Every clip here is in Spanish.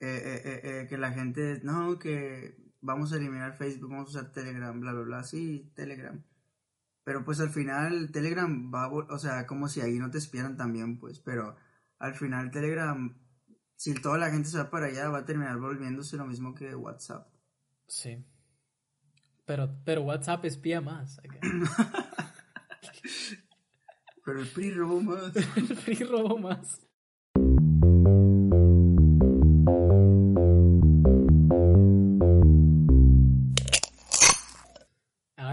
eh, eh, eh, que la gente, no, que vamos a eliminar Facebook, vamos a usar Telegram, bla, bla, bla, sí, Telegram. Pero pues al final Telegram va, o sea, como si ahí no te espieran también, pues, pero al final Telegram, si toda la gente se va para allá, va a terminar volviéndose lo mismo que WhatsApp. Sí. Pero, pero WhatsApp espía más. pero el PRI robó más. el PRI robó más.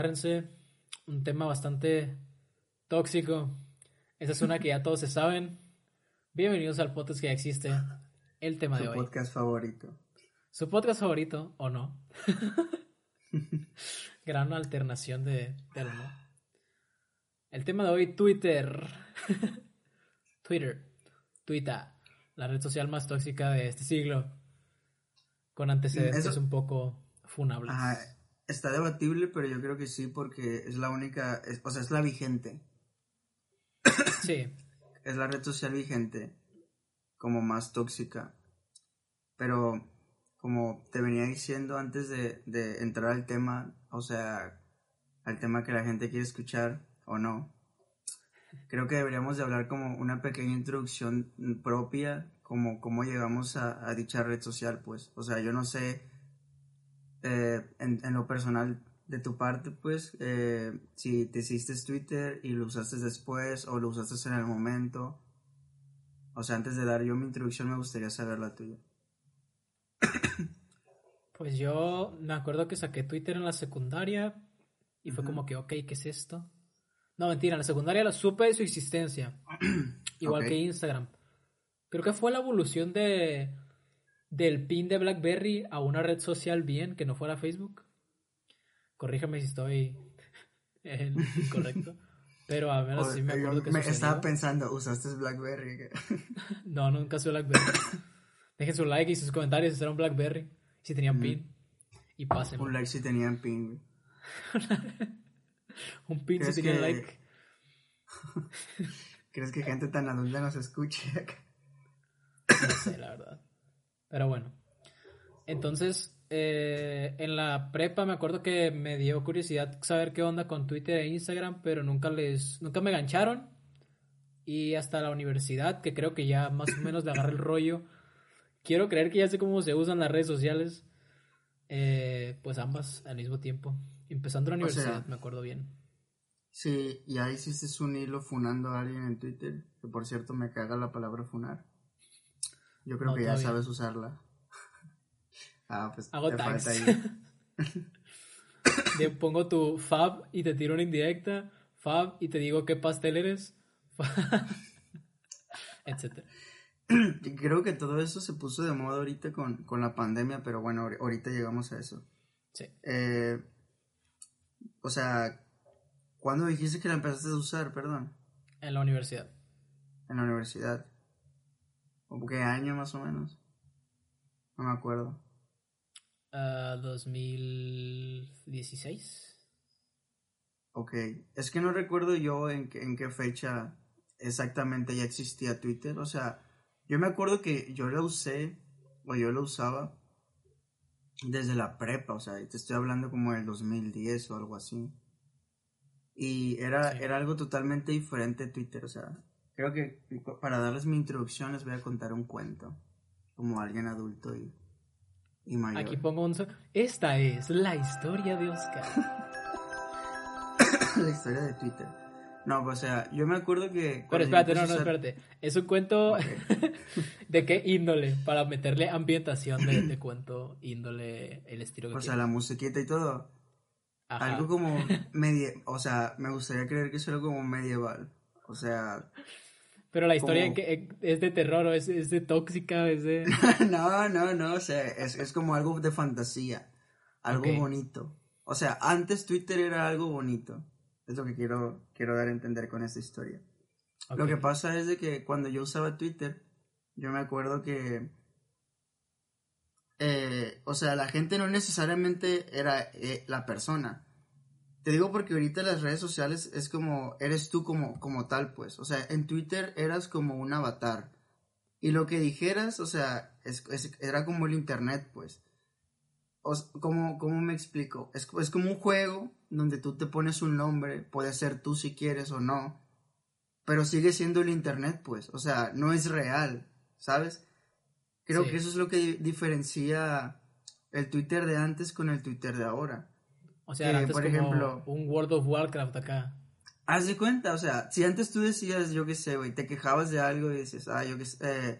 Agárrense un tema bastante tóxico. Esa es una que ya todos se saben. Bienvenidos al podcast que ya existe. El tema de hoy. Su podcast favorito. Su podcast favorito, o no. Gran alternación de no. El tema de hoy, Twitter. Twitter. Twitter. La red social más tóxica de este siglo. Con antecedentes un poco funables. Está debatible, pero yo creo que sí, porque es la única. o sea, es la vigente. Sí. es la red social vigente. Como más tóxica. Pero como te venía diciendo antes de, de, entrar al tema, o sea, al tema que la gente quiere escuchar o no, creo que deberíamos de hablar como una pequeña introducción propia, como cómo llegamos a, dicha red social, pues, o sea, yo no sé eh, en, en, lo personal de tu parte, pues, eh, si te hiciste Twitter y lo usaste después o lo usaste en el momento, o sea, antes de dar yo mi introducción me gustaría saber la tuya. Pues yo me acuerdo que saqué Twitter en la secundaria y fue como que, ok, ¿qué es esto? No, mentira, en la secundaria lo supe de su existencia. Igual que Instagram. Creo que fue la evolución de del pin de BlackBerry a una red social bien que no fuera Facebook. Corríjame si estoy incorrecto. Pero a menos sí me acuerdo que Me estaba pensando, ¿usaste BlackBerry? no, nunca usé BlackBerry. Dejen su like y sus comentarios si un Blackberry. Si tenían pin. Y pasen. Un like si tenían pin. un pin si tenían like. ¿Crees que gente tan adulta nos escuche? no sé, la verdad. Pero bueno. Entonces, eh, en la prepa me acuerdo que me dio curiosidad saber qué onda con Twitter e Instagram, pero nunca les, nunca me gancharon. Y hasta la universidad, que creo que ya más o menos le agarré el rollo, quiero creer que ya sé cómo se usan las redes sociales. Eh, pues ambas al mismo tiempo. Empezando la universidad, me acuerdo bien. Sí, y ahí hiciste un hilo funando a alguien en Twitter, que por cierto me caga la palabra funar. Yo creo que ya sabes usarla. ah, pues Hago te falta ahí. pongo tu fab y te tiro una indirecta, fab y te digo qué pastel eres, etcétera. Creo que todo eso se puso de moda ahorita con, la pandemia, pero bueno, ahorita llegamos a eso. Sí. Eh, o sea, ¿cuándo dijiste que la empezaste a usar, perdón? En la universidad. En la universidad. ¿O qué año más o menos? No me acuerdo. 2016. Ah, ok. Es que no recuerdo yo en, en qué fecha exactamente ya existía Twitter. O sea, yo me acuerdo que yo lo usé, o yo lo usaba desde la prepa, o sea, te estoy hablando como del 2010 o algo así. Y era, era algo totalmente diferente Twitter, o sea, creo que para darles mi introducción les voy a contar un cuento, como alguien adulto y, y mayor. Aquí pongo un... Esta es la historia de Oscar. la historia de Twitter. No, pues, o sea, yo me acuerdo que... Pero espérate, no, no, espérate. Es un cuento de qué índole, para meterle ambientación de, cuento, índole, el estilo que O sea, la musiquita y todo. Algo como medio... O sea, me gustaría creer que es algo como medieval. O sea... Pero la historia que es de terror, o es, es de tóxica, es de... no, no, no, o sea, es, es como algo de fantasía. Algo bonito. O sea, antes Twitter era algo bonito. Es lo que quiero, quiero dar a entender con esta historia. Lo que pasa es de que cuando yo usaba Twitter, yo me acuerdo que, eh, o sea, la gente no necesariamente era eh, la persona. Te digo porque ahorita las redes sociales es como, eres tú como, como tal, pues. O sea, en Twitter eras como un avatar. Y lo que dijeras, o sea, es, era como el internet, pues. ¿cómo, ¿Cómo me explico? Es, es como un juego donde tú te pones un nombre, puede ser tú si quieres o no, pero sigue siendo el internet, pues. O sea, no es real, ¿sabes? Creo que eso es lo que diferencia el Twitter de antes con el Twitter de ahora. O sea, antes por ejemplo, un World of Warcraft acá. Haz de cuenta, o sea, si antes tú decías, yo qué sé, güey, te quejabas de algo y dices, ah, yo qué sé, eh,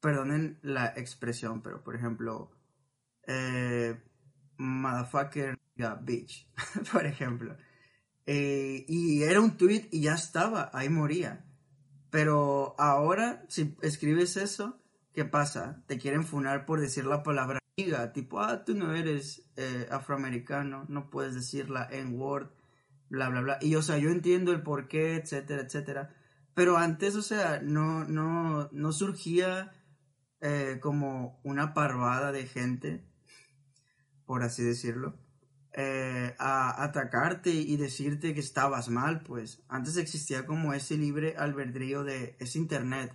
perdonen la expresión, pero por ejemplo, eh, motherfucker, bitch, por ejemplo. Eh, y era un tweet y ya estaba, ahí moría. Pero ahora, si escribes eso, ¿qué pasa? Te quieren funar por decir la palabra amiga, tipo, ah, tú no eres eh, afroamericano, no puedes decirla en Word, bla, bla, bla. Y, o sea, yo entiendo el por qué, etcétera, etcétera. Pero antes, o sea, no, no, no surgía eh, como una parvada de gente, por así decirlo, eh, a atacarte y decirte que estabas mal, pues. Antes existía como ese libre albedrío de, es internet.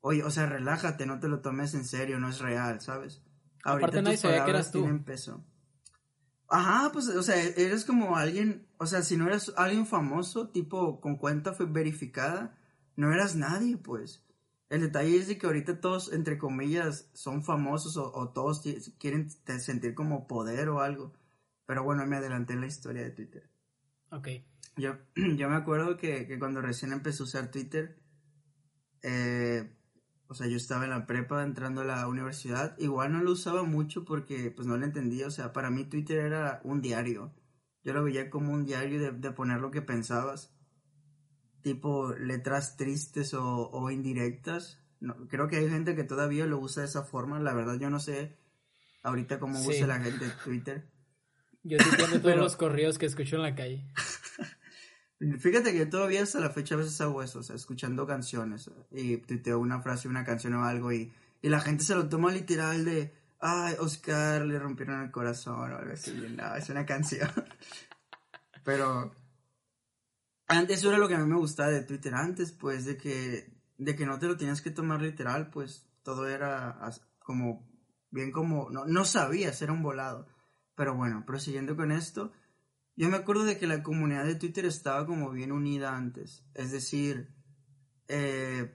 Oye, o sea, relájate, no te lo tomes en serio, no es real, ¿sabes? Ahorita Aparte nadie sabía que eras tú. peso. Ajá, pues, o sea, eres como alguien, o sea, si no eres alguien famoso, tipo con cuenta fue verificada, no eras nadie, pues. El detalle es de que ahorita todos, entre comillas, son famosos o, todos quieren sentir como poder o algo. Pero bueno, me adelanté en la historia de Twitter. Ok. Yo, yo me acuerdo que, que cuando recién empecé a usar Twitter, eh, o sea, yo estaba en la prepa entrando a la universidad. Igual no lo usaba mucho porque pues no lo entendía. O sea, para mí Twitter era un diario. Yo lo veía como un diario de, poner lo que pensabas. Tipo letras tristes o, indirectas. No, creo que hay gente que todavía lo usa de esa forma. La verdad yo no sé ahorita cómo usa la gente Twitter. Yo sí todos los correos que escucho en la calle. Fíjate que todavía hasta la fecha a veces hago eso, o sea, escuchando canciones y tuiteo una frase, una canción o algo y, y la gente se lo toma literal de, ay, Oscar, le rompieron el corazón o algo así, no, es una canción. Pero antes eso era lo que a mí me gustaba de Twitter antes, pues, de que, de que no te lo tenías que tomar literal, pues, todo era como, bien como, no, no sabías, era un volado. Pero bueno, prosiguiendo con esto, yo me acuerdo de que la comunidad de Twitter estaba como bien unida antes. Es decir, eh,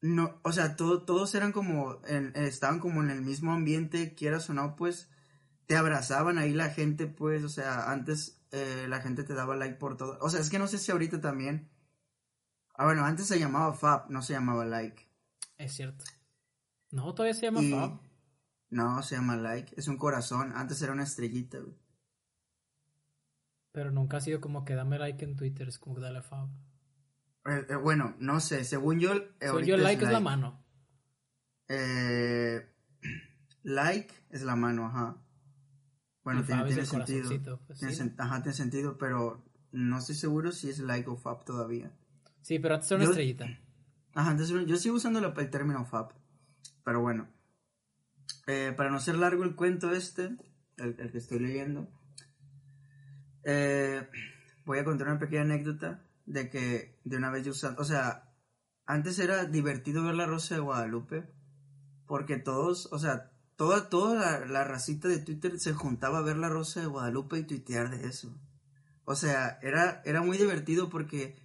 no, o sea, todos eran como, estaban como en el mismo ambiente, quieras o no, pues te abrazaban ahí la gente, pues, o sea, antes eh, la gente te daba like por todo. O sea, es que no sé si ahorita también. Ah, bueno, antes se llamaba Fab, no se llamaba like. Es cierto. No, todavía se llama Fab. No, se llama like. Es un corazón. Antes era una estrellita, güey. Pero nunca ha sido como que dame like en Twitter, es como que dale Fab. Eh, eh, bueno, no sé, según yo... Eh, según yo, like es, la mano. Eh, like es la mano, ajá. Bueno, tiene, sentido. Pues, ajá, tiene sentido, pero no estoy seguro si es like o Fab todavía. Sí, pero antes era una estrellita. Ajá, antes yo sigo usando el término Fab. Pero bueno. para no ser largo el cuento este, el que estoy leyendo, eh, voy a contar una pequeña anécdota de que de una vez yo usando, o sea, antes era divertido ver la Rosa de Guadalupe porque todos, o sea, toda, toda la, racita de Twitter se juntaba a ver la Rosa de Guadalupe y tuitear de eso. O sea, era, era muy divertido porque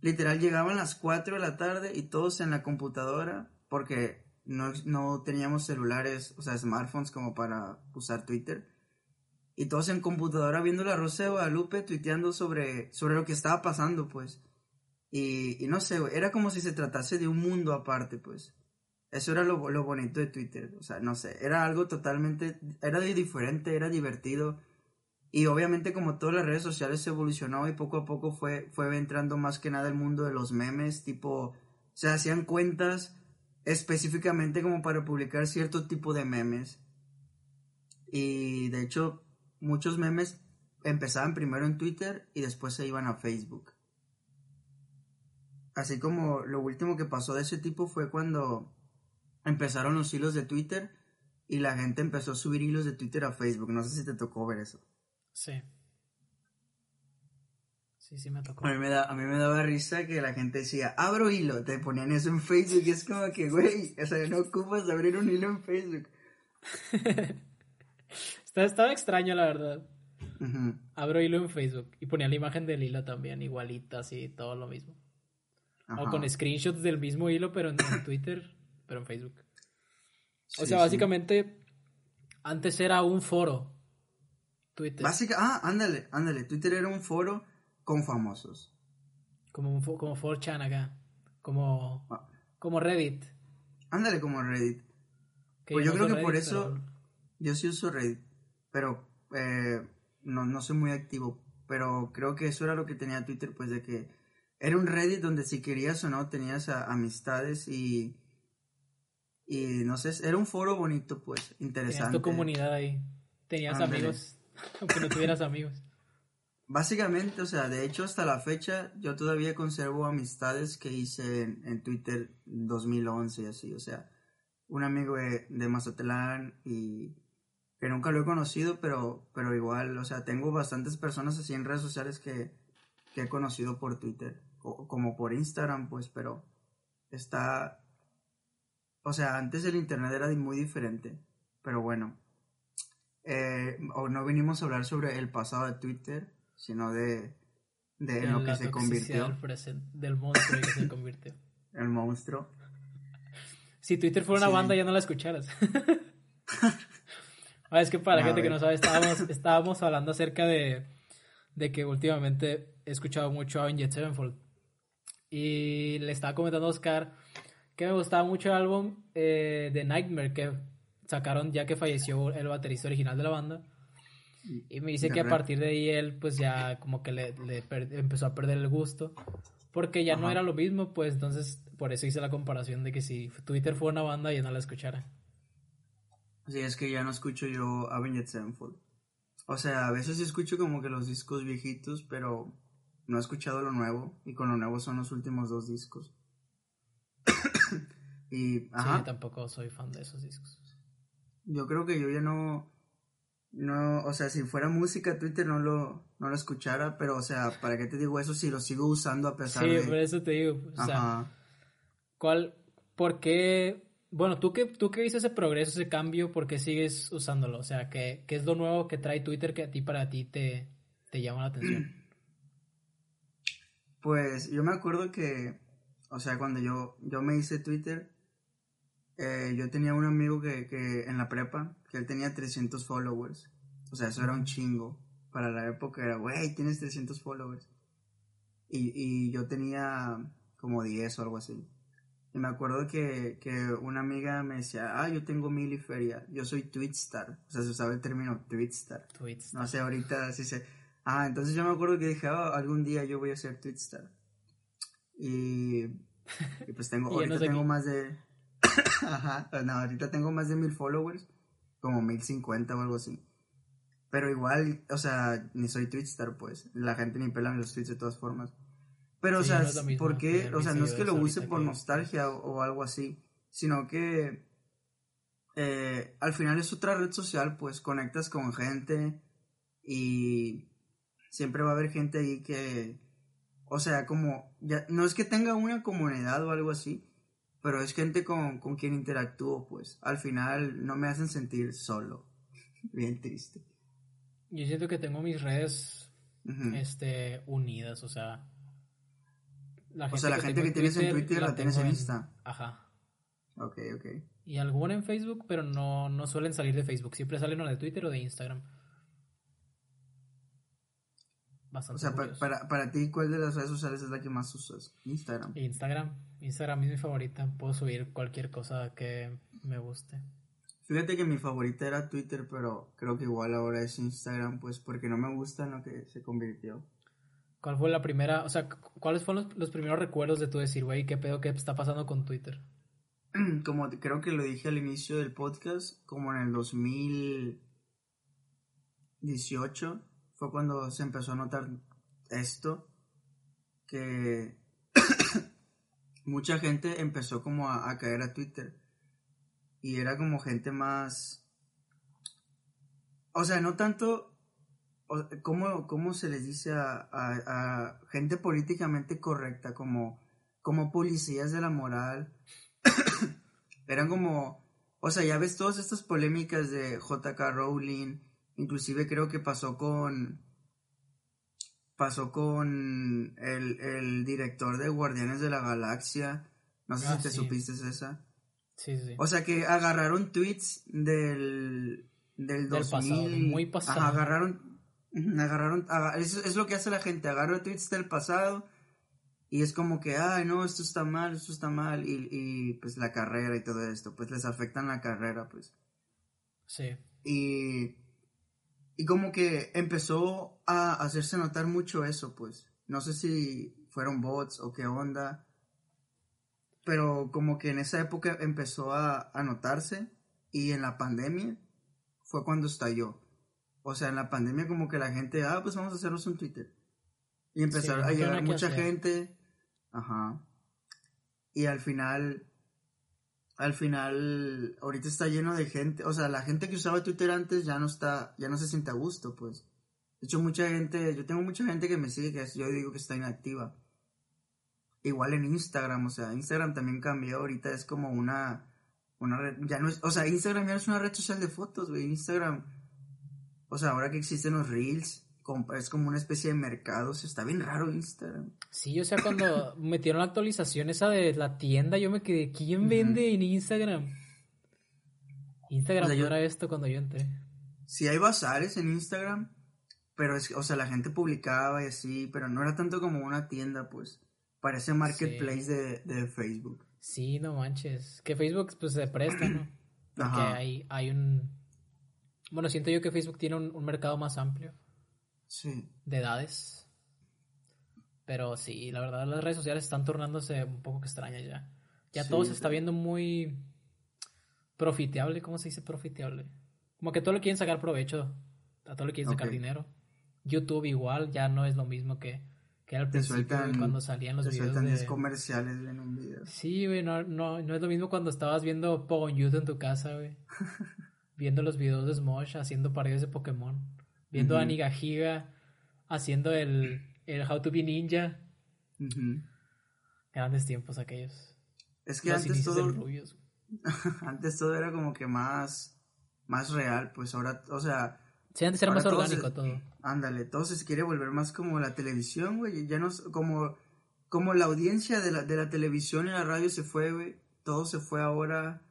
literal llegaban las 4 de la tarde y todos en la computadora porque no, no teníamos celulares, o sea, smartphones como para usar Twitter y todos en computadora viendo la Rosa de Guadalupe, tuiteando sobre, sobre lo que estaba pasando, pues. Y, no sé, era como si se tratase de un mundo aparte, pues. Eso era lo, lo, bonito de Twitter, o sea, no sé, era algo totalmente, era diferente, era divertido. Y obviamente como todas las redes sociales se evolucionó y poco a poco fue, fue entrando más que nada el mundo de los memes, tipo, se hacían cuentas específicamente como para publicar cierto tipo de memes. Y de hecho, muchos memes empezaban primero en Twitter y después se iban a Facebook. Así como lo último que pasó de ese tipo fue cuando empezaron los hilos de Twitter y la gente empezó a subir hilos de Twitter a Facebook. No sé si te tocó ver eso. Sí. Sí, sí me tocó. A mí me, da, a mí me daba risa que la gente decía, abro hilo, te ponían eso en Facebook y es como que, güey, o sea, no ocupas abrir un hilo en Facebook. estaba, extraño, la verdad. Ujú. Abro hilo en Facebook y ponía la imagen del hilo también, igualita, así, todo lo mismo. O con screenshots del mismo hilo, pero en, en Twitter, pero en Facebook. O Sí, sea, sí. básicamente, antes era un foro. Twitter. Básica, ah, ándale, ándale. Twitter era un foro con famosos. Como, un, como 4chan acá. Como, Ah. como Reddit. Ándale como Reddit. que Pues yo no creo que por eso- pero- Yo sí uso Reddit, pero eh, no, no soy muy activo. Pero creo que eso era lo que tenía Twitter, pues de que era un Reddit donde si querías o no tenías a- amistades y... Y no sé, era un foro bonito, pues, Tenías interesante. tu comunidad ahí. Tenías amigos, aunque no tuvieras amigos. Básicamente, o sea, de hecho hasta la fecha yo todavía conservo amistades que hice en, en Twitter 2011 y así, o sea, un amigo de, de Mazatlán y que nunca lo he conocido, pero, pero igual, o sea, tengo bastantes personas así en redes sociales que, que he conocido por Twitter, o como por Instagram, pues, pero está, o sea, antes el Internet era muy diferente, pero bueno, eh, o no vinimos a hablar sobre el pasado de Twitter, sino de, de De lo que se convirtió Del, presente, del monstruo que se convirtió. el monstruo. Si Twitter fuera una Sí. banda, ya no la escucharas. Ah, es que para la gente que no sabe, estábamos, estábamos hablando acerca de, de que últimamente he escuchado mucho a Avenged Sevenfold. Y le estaba comentando a Oscar que me gustaba mucho el álbum eh, de Nightmare que sacaron ya que falleció el baterista original de la banda. Y me dice que a partir de ahí él pues ya como que le, empezó a perder el gusto. Porque ya no era lo mismo, pues entonces por eso hice la comparación de que si Twitter fue una banda ya no la escuchara. Sí, es que ya no escucho yo Avenged Sevenfold. O sea, a veces sí escucho como que los discos viejitos, pero no he escuchado lo nuevo. Y con lo nuevo son los últimos dos discos. y, Sí, ajá, yo tampoco soy fan de esos discos. yo creo que yo ya no... No, o sea, si fuera música, Twitter no lo, no lo escuchara, pero, o sea, ¿para qué te digo eso si lo sigo usando a pesar Sí, de... por eso te digo, o sea. ¿cuál, por qué, bueno, tú que, tú que viste ese progreso, ese cambio, ¿por qué sigues usándolo? O sea, ¿qué, qué es lo nuevo que trae Twitter que a ti, para ti, te, te llama la atención? Pues yo me acuerdo que, o sea, cuando yo, yo me hice Twitter, eh, yo tenía un amigo que, que en la prepa, que él tenía 300 followers. O sea, eso era un chingo. Para la época era, güey, tienes 300 followers. Y, y yo tenía como 10 o algo así. Y me acuerdo que, que una amiga me decía, ah, yo tengo mil y feria. Yo soy Twitstar. O sea, se usaba el término Twitstar. Tweets. No sé, ahorita sí sé. Ah, entonces yo me acuerdo que dije, "Ah, algún día yo voy a ser Twitstar. Y, y pues tengo, Y no ahorita sé tengo qué. más de... Ajá, no, ahorita tengo más de mil followers, como mil cincuenta o algo así. Pero igual, o sea, ni soy Twitstar, pues. La gente ni pela los tweets de todas formas. Pero, Sí, o sea, no es O sea, no es que lo use por que- nostalgia o, o algo así, sino que eh, al final es otra red social, pues conectas con gente y siempre va a haber gente ahí que, o sea, como, ya, no es que tenga una comunidad o algo así, pero es gente con, con quien interactúo, pues al final no me hacen sentir solo, bien triste. Yo siento que tengo mis redes este, unidas, o sea... La O sea, la gente que tienes en Twitter la tienes tengo en Insta. Ajá. Ok, ok. Y alguna en Facebook, pero no, no suelen salir de Facebook. Siempre salen o de Twitter o de Instagram. O Bastante sea, pa- curioso. para, para ti, ¿cuál de las redes sociales es la que más usas? Instagram. Instagram. Instagram es mi favorita. Puedo subir cualquier cosa que me guste. Fíjate que mi favorita era Twitter, pero creo que igual ahora es Instagram, pues porque no me gusta en lo que se convirtió. ¿Cuál fue la primera? O sea, cu- ¿cuáles fueron los, los primeros recuerdos de tú decir, güey, qué pedo, qué está pasando con Twitter? Como creo que lo dije al inicio del podcast, como en el 2018 fue cuando se empezó a notar esto, que mucha gente empezó como a, a caer a Twitter y era como gente más, o sea, no tanto ¿cómo, ¿cómo, se les dice a, a, gente políticamente correcta, como, como policías de la moral? Eran como, o sea, ya ves todas estas polémicas de JK Rowling, inclusive creo que pasó con, pasó con el, el director de Guardianes de la Galaxia, no sé si ah, te supiste esa. Sí, sí. O sea que agarraron tweets del, del, 2000. muy pasado. agarraron, agarraron, es, lo que hace la gente, agarra tweets del pasado y es como que, ay, no, esto está mal, esto está mal, y, y pues la carrera y todo esto, pues les afectan la carrera, pues. Sí. Y, y como que empezó a hacerse notar mucho eso, pues. No sé si fueron bots o qué onda, pero como que en esa época empezó a, a notarse y en la pandemia fue cuando estalló. O sea, en la pandemia como que la gente, ah, pues vamos a hacernos un Twitter. Y empezaron a llegar mucha gente. Ajá. Y al final, al final, ahorita está lleno de gente. O sea, la gente que usaba Twitter antes ya no está, ya no se siente a gusto, pues. De hecho, mucha gente, yo tengo mucha gente que me sigue que yo digo que está inactiva. Igual en Instagram, o sea, Instagram también cambió, ahorita es como una, una red, ya no es, o sea, Instagram ya no es una red social de fotos, güey, Instagram, o sea, ahora que existen los reels, es como una especie de mercado, o sea, está bien raro Instagram. Sí, o sea, cuando metieron la actualización esa de la tienda, yo me quedé, ¿quién vende en Instagram? Instagram o era esto cuando yo entré. Sí hay bazares en Instagram, pero es, o sea, la gente publicaba y así, pero no era tanto como una tienda, pues. Parece marketplace de, Facebook. Sí, no manches. Que Facebook pues se presta, ¿no? Porque hay, hay un... Bueno, siento yo que Facebook tiene un, mercado más amplio. Sí. De edades. Pero sí, la verdad las redes sociales están tornándose un poco extrañas ya. Ya todo se está viendo muy profiteable. ¿Cómo se dice profiteable? Como que todo le quieren sacar provecho. A todo le quieren sacar dinero. YouTube igual ya no es lo mismo que que era al principio cuando salían los videos de... comerciales en un video. Sí, güey, no, no, no es lo mismo cuando estabas viendo Pogon YouTube en tu casa, güey. viendo los videos de Smosh haciendo paredes de Pokémon. Viendo a Nigajiga haciendo el, el How to be Ninja. Grandes tiempos aquellos. Es que antes todo... antes todo era como que más... Más real, pues ahora, o sea Sí, antes era más orgánico todo. Ándale, entonces se quiere volver más como la televisión, güey. Ya no como, como la audiencia de la, de la televisión y la radio se fue, güey. Todo se fue ahora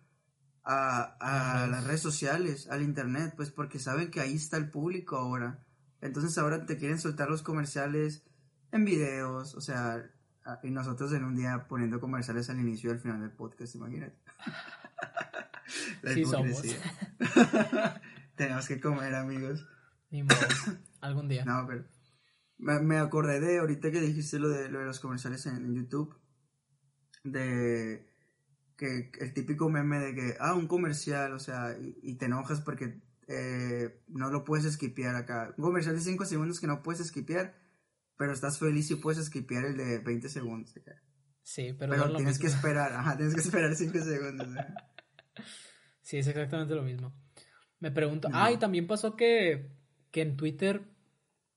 a, a las redes sociales, al internet, pues porque saben que ahí está el público ahora. Entonces ahora te quieren soltar los comerciales en videos, o sea, y nosotros en un día poniendo comerciales al inicio y al final del podcast, imagínate. sí somos. Tenemos que comer, amigos. Ni modo. Algún día. No, pero. Me, acordé de ahorita que dijiste lo de, lo de los comerciales en, YouTube. De que el típico meme de que, ah, un comercial, o sea, y, te enojas porque eh, no lo puedes esquipear acá. Un comercial de 5 segundos que no puedes esquipear, pero estás feliz y puedes esquipear el de 20 segundos acá. Sí, pero, pero tienes que esperar, ajá, tienes que esperar 5 segundos. Sí, es exactamente lo mismo. Me pregunto, ah, y también pasó que, que en Twitter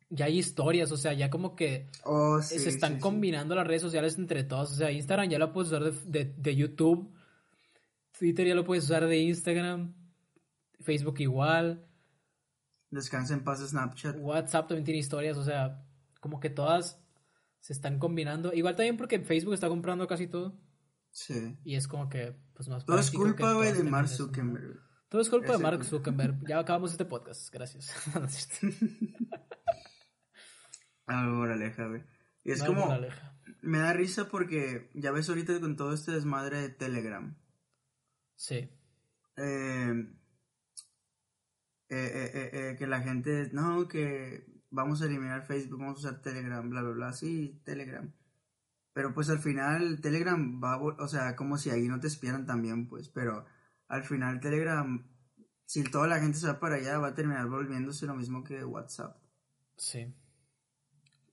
ya hay historias, o sea, ya como que oh, se están combinando las redes sociales entre todas, o sea, Instagram ya lo puedes usar de, YouTube, Twitter ya lo puedes usar de Instagram, Facebook igual. Descansa en paz Snapchat. WhatsApp también tiene historias, o sea, como que todas se están combinando. Igual también porque Facebook está comprando casi todo. Sí. Y es como que, pues más Todo es culpa, güey, de Mark Zuckerberg. Todo es culpa de Mark Zuckerberg. Ya acabamos este podcast. Gracias. ah, moraleja, güey. Y es como. Me da risa porque ya ves ahorita con todo este desmadre de Telegram. Sí. Eh, eh, eh, que la gente. No, que vamos a eliminar Facebook, vamos a usar Telegram, bla, bla, bla. Sí, Telegram. Pero pues al final Telegram va, o sea, como si ahí no te espieran también, pues, pero al final Telegram, si toda la gente se va para allá, va a terminar volviéndose lo mismo que WhatsApp. Sí.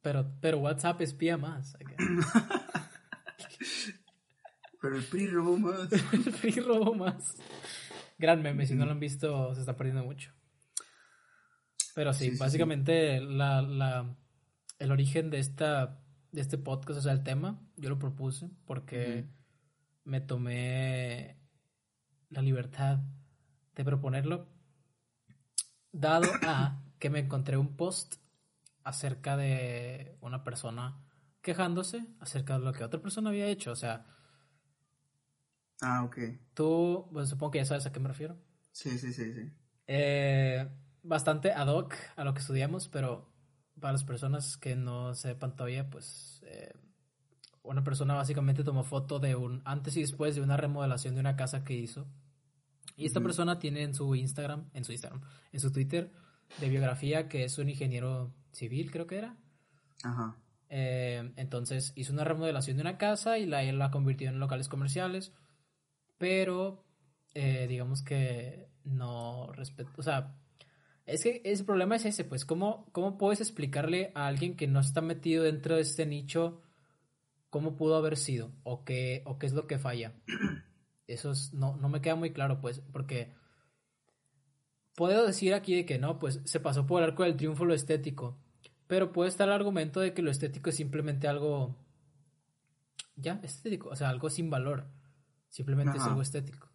Pero, pero WhatsApp espía más. pero el PRI robó más. el PRI robó más. Gran meme, si no lo han visto, se está perdiendo mucho. Pero sí, básicamente La, la, el origen de esta de este podcast, o sea, el tema, yo lo propuse porque me tomé la libertad de proponerlo, dado a que me encontré un post acerca de una persona quejándose acerca de lo que otra persona había hecho, o sea... Ah, ok. Tú, bueno, supongo que ya sabes a qué me refiero. Sí, sí, sí, sí. Eh, bastante ad hoc a lo que estudiamos, pero para las personas que no sepan todavía, pues eh, una persona básicamente tomó foto de un antes y después de una remodelación de una casa que hizo. Y esta persona tiene en su Instagram, en su Instagram, en su Twitter de biografía que es un ingeniero civil, creo que era. Ajá. Eh, entonces hizo una remodelación de una casa y la, la convirtió en locales comerciales, pero eh, digamos que no respeto, o sea, es que ese problema es ese, pues, ¿cómo, ¿cómo puedes explicarle a alguien que no está metido dentro de este nicho cómo pudo haber sido o qué, o qué es lo que falla? Eso es, no, no me queda muy claro, pues, porque puedo decir aquí de que no, pues se pasó por el arco del triunfo lo estético, pero puede estar el argumento de que lo estético es simplemente algo, ya, estético, o sea, algo sin valor, simplemente es algo estético.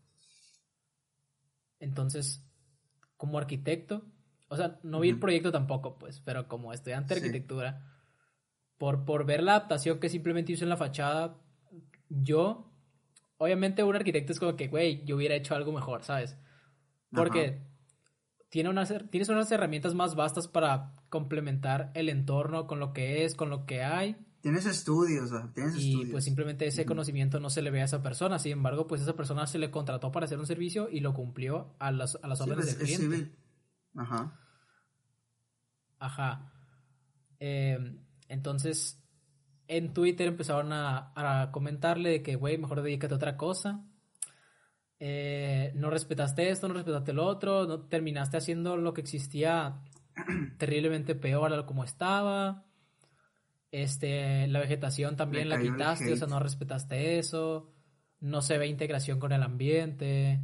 Entonces, como arquitecto, o sea, no vi el proyecto tampoco, pues, pero como estudiante de arquitectura, por, por ver la adaptación que simplemente hizo en la fachada, yo, obviamente un arquitecto es como que, güey, yo hubiera hecho algo mejor, ¿sabes? Porque tiene unas, tienes unas herramientas más vastas para complementar el entorno con lo que es, con lo que hay. Tienes estudios, tienes y pues simplemente ese conocimiento no se le ve a esa persona. Sin embargo, pues esa persona se le contrató para hacer un servicio y lo cumplió a las, a las órdenes pues, del cliente. Ajá. Ajá. Em, entonces, en Twitter empezaron a, a comentarle de que, güey, mejor dedícate a otra cosa. Eh, no respetaste esto, no respetaste lo otro, no terminaste haciendo lo que existía terriblemente peor a lo como estaba. Este, la vegetación también la quitaste, o sea, no respetaste eso. No se ve integración con el ambiente.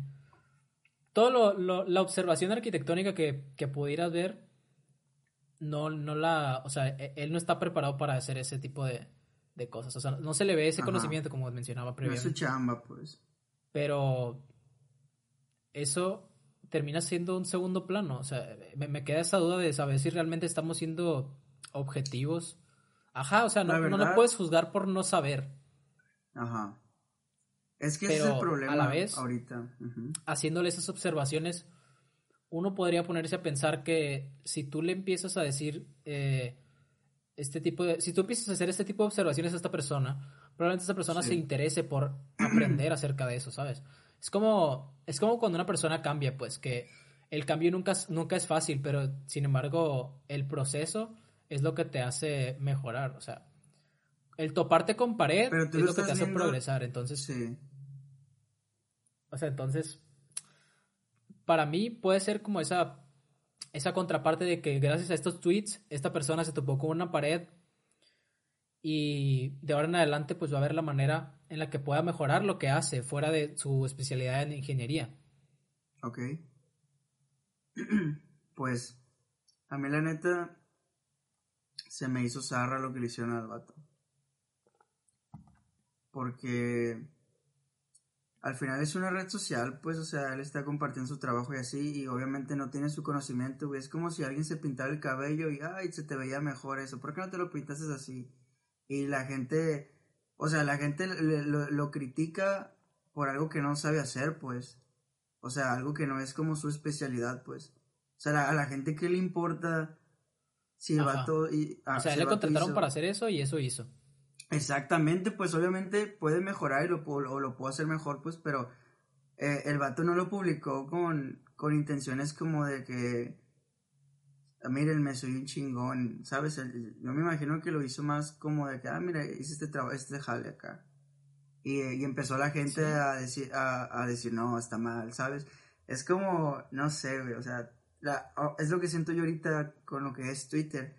Todo lo, la observación arquitectónica que, que, pudieras ver, no, no la, o sea, e, él no está preparado para hacer ese tipo de, de cosas. O sea, no se le ve ese conocimiento como mencionaba previamente. No es su chamba, pues. Pero eso termina siendo un segundo plano. O sea, me, me queda esa duda de saber si realmente estamos siendo objetivos Ajá, o sea, no, no lo puedes juzgar por no saber. Ajá. Es que ese es el problema a la vez, ahorita. Haciéndole esas observaciones, uno podría ponerse a pensar que si tú le empiezas a decir eh, este tipo de. Si tú empiezas a hacer este tipo de observaciones a esta persona, probablemente esta persona se interese por aprender acerca de eso, ¿sabes? Es como, es como cuando una persona cambia, pues, que el cambio nunca, nunca es fácil, pero sin embargo, el proceso es lo que te hace mejorar. O sea, el toparte con pared es lo, que te hace progresar. Entonces, sí. O sea, entonces, para mí puede ser como esa, esa contraparte de que gracias a estos tweets, esta persona se topó con una pared y de ahora en adelante pues va a ver la manera en la que pueda mejorar lo que hace fuera de su especialidad en ingeniería. Ok. Pues a mí la neta se me hizo zarra lo que le hicieron al vato. Porque al final es una red social, pues, o sea, él está compartiendo su trabajo y así, y obviamente no tiene su conocimiento, güey. Es como si alguien se pintara el cabello y, ay, se te veía mejor eso. ¿Por qué no te lo pintaste así? Y la gente, o sea, la gente lo, critica por algo que no sabe hacer, pues. O sea, algo que no es como su especialidad, pues. O sea, a la gente que le importa Sí, el vato y, o sea, le contrataron para hacer eso y eso hizo. Exactamente, pues obviamente puede mejorar y lo, o lo puedo hacer mejor, pues, pero eh, el vato no lo publicó con, con intenciones como de que, ah, miren, me soy un chingón, ¿sabes? yo me imagino que lo hizo más como de que, ah, mira, hice este trabajo, este jale acá. Y, y empezó la gente a, decir, a, a decir, no, está mal, ¿sabes? Es como, no sé, güey, o sea, es lo que siento yo ahorita con lo que es Twitter.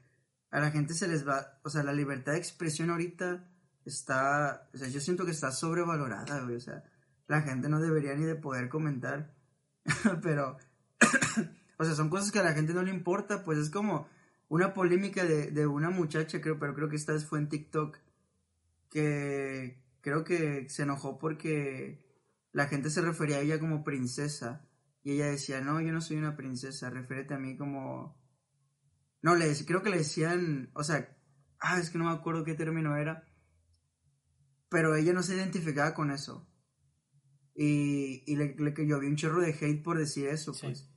A la gente se les va, o sea, la libertad de expresión ahorita está, o sea, yo siento que está sobrevalorada, güey, o sea, la gente no debería ni de poder comentar, pero O sea, son cosas que a la gente no le importa, pues es como una polémica de, de una muchacha, creo, pero creo que esta vez fue en TikTok, que creo que se enojó porque la gente se refería a ella como princesa. Y ella decía, no, yo no soy una princesa, refiérete a mí como... No, le, creo que le decían, o sea, ah, es que no me acuerdo qué término era, pero ella no se identificaba con eso. Y, y le, le llovió un chorro de hate por decir eso, pues.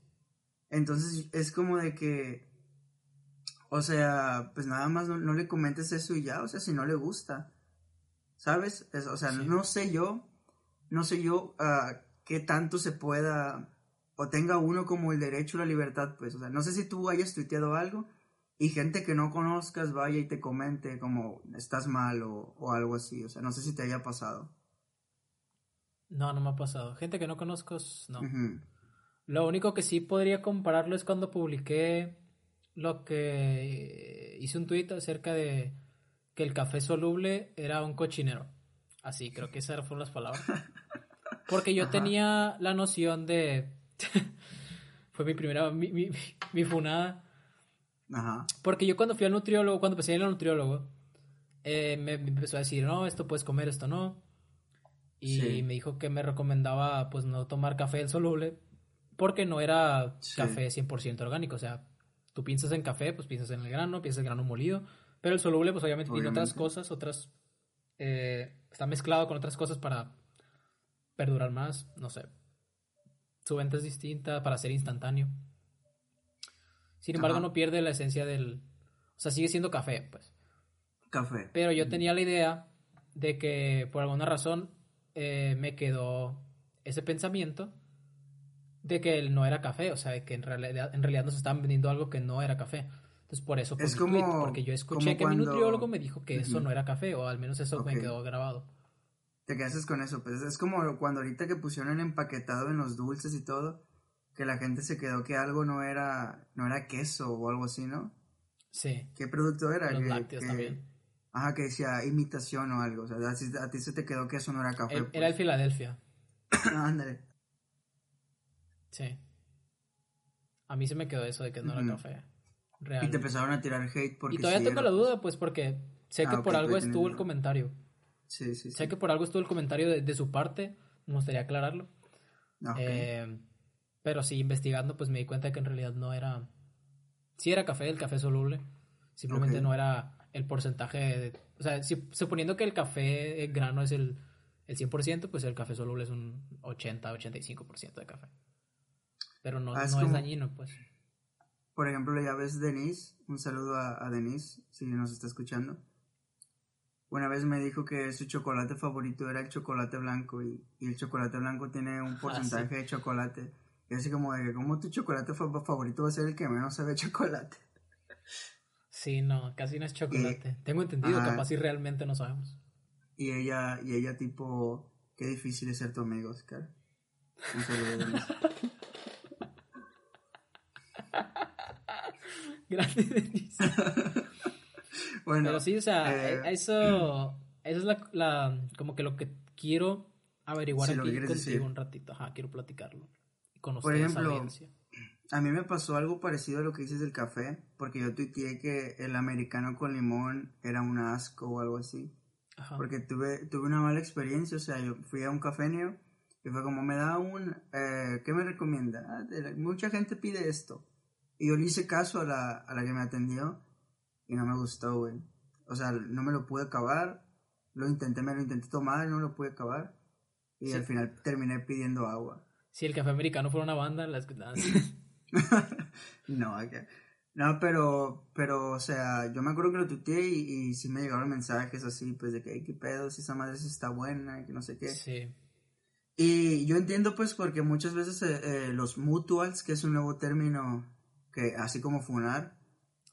Entonces es como de que, o sea, pues nada más no, le comentes eso y ya, o sea, si no le gusta, ¿sabes? o sea, no sé yo, no sé yo uh, qué tanto se pueda o tenga uno como el derecho a la libertad, pues, o sea, no sé si tú hayas tuiteado algo y gente que no conozcas vaya y te comente como estás mal o, o algo así, o sea, no sé si te haya pasado. No, no me ha pasado. Gente que no conozco, no. Lo único que sí podría compararlo es cuando publiqué lo que hice un tuit acerca de que el café soluble era un cochinero. Así, creo que esas fueron las palabras. Porque yo tenía la noción de... Fue mi primera, mi, mi, mi funada. Ajá. Porque yo cuando fui al nutriólogo, cuando empecé a ir al nutriólogo, eh, me, empezó a decir, no, esto puedes comer, esto no. Y me dijo que me recomendaba pues no tomar café soluble porque no era café 100% orgánico, o sea, tú piensas en café, pues piensas en el grano, piensas en el grano molido, pero el soluble pues obviamente, tiene otras cosas, otras, eh, está mezclado con otras cosas para perdurar más, no sé. Su venta es distinta para ser instantáneo. Sin embargo, no pierde la esencia del... O sea, sigue siendo café, pues. Café. Pero yo tenía la idea de que por alguna razón eh, me quedó ese pensamiento de que él no era café, o sea, que en realidad, en realidad nos estaban vendiendo algo que no era café. Entonces, por eso es como, porque yo escuché que mi nutriólogo me dijo que eso no era café, o al menos eso me quedó grabado. ¿Te quedas con eso? Pues es como cuando ahorita que pusieron empaquetado en los dulces y todo, que la gente se quedó que algo no era, no era queso o algo así, ¿no? Sí. ¿Qué producto era? Los lácteos también. Ajá, que decía imitación o algo. O sea, a ti, se te quedó que eso no era café. Era el pues. Filadelfia. Ándale. Sí. A mí se me quedó eso de que no era café. Real. Y te empezaron a tirar hate porque. Y todavía tengo la duda, pues, porque sé que ah, por algo estuvo el comentario. Sí, sí, sí. Sé que por algo estuvo el comentario de, su parte. Me gustaría aclararlo. Ah, eh, pero sí, investigando, pues me di cuenta que en realidad no era. Sí era café, el café soluble. Simplemente no era el porcentaje. De, o sea, suponiendo que el café grano es el, el 100%, pues el café soluble es un 80-85% de café. Pero no, ah, es, dañino, pues. Por ejemplo, ya ves Denise, un saludo a, Denise, si nos está escuchando. Una vez me dijo que su chocolate favorito era el chocolate blanco y, el chocolate blanco tiene un ah, porcentaje de chocolate. Y así como de que, ¿cómo tu chocolate favorito va a ser el que menos sabe chocolate? Sí, no, casi no es chocolate. Tengo entendido, capaz si realmente no sabemos. Y ella, y ella tipo, qué difícil es ser tu amigo, Oscar. Un saludo. Grande Denise. bueno. Pero sí, o sea, eh, eso, eso es la, la, como que lo que quiero averiguar aquí contigo un ratito. Ajá, quiero platicarlo. Con Por ejemplo, a mí me pasó algo parecido a lo que dices del café, porque yo tuiteé que el americano con limón era un asco o algo así. Ajá. Porque tuve, tuve una mala experiencia, o sea, yo fui a un café y fue como, me da un, eh, ¿qué me recomienda? Ah, mucha gente pide esto. Y yo le hice caso a la, a la que me atendió y no me gustó, güey. O sea, no me lo pude acabar. Lo intenté, me lo intenté tomar y no lo pude acabar. Y al final terminé pidiendo agua. Si el café americano fuera una banda, las... no, no, pero, pero, o sea, yo me acuerdo que lo tuteé y, y sí me llegaron mensajes así, pues de que, qué pedo, si esa madre está buena, que no sé qué. Sí. Y yo entiendo, pues, porque muchas veces eh, eh, los mutuals, que es un nuevo término que así como Funar,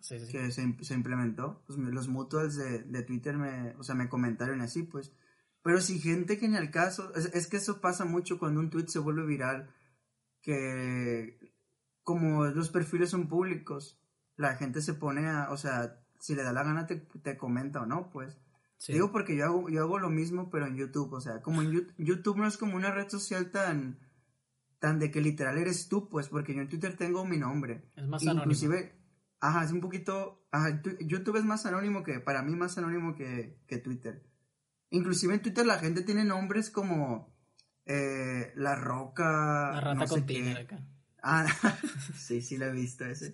que se, se, implementó, pues los mutuals de, de, Twitter me, o sea, me comentaron así, pues. Pero si gente que en el caso, es, que eso pasa mucho cuando un tweet se vuelve viral, que como los perfiles son públicos, la gente se pone a, o sea, si le da la gana te, te comenta o no, pues. Digo porque yo hago, yo hago lo mismo, pero en YouTube, o sea, como en YouTube no es como una red social tan tan de que literal eres tú, pues, porque yo en Twitter tengo mi nombre. Es más Inclusive, anónimo. ajá, es un poquito, ajá, tu- YouTube es más anónimo que, para mí más anónimo que, que Twitter. Inclusive en Twitter la gente tiene nombres como eh, La Roca, La rata no sé con qué. Tinder acá. Ah, sí, sí lo he visto ese.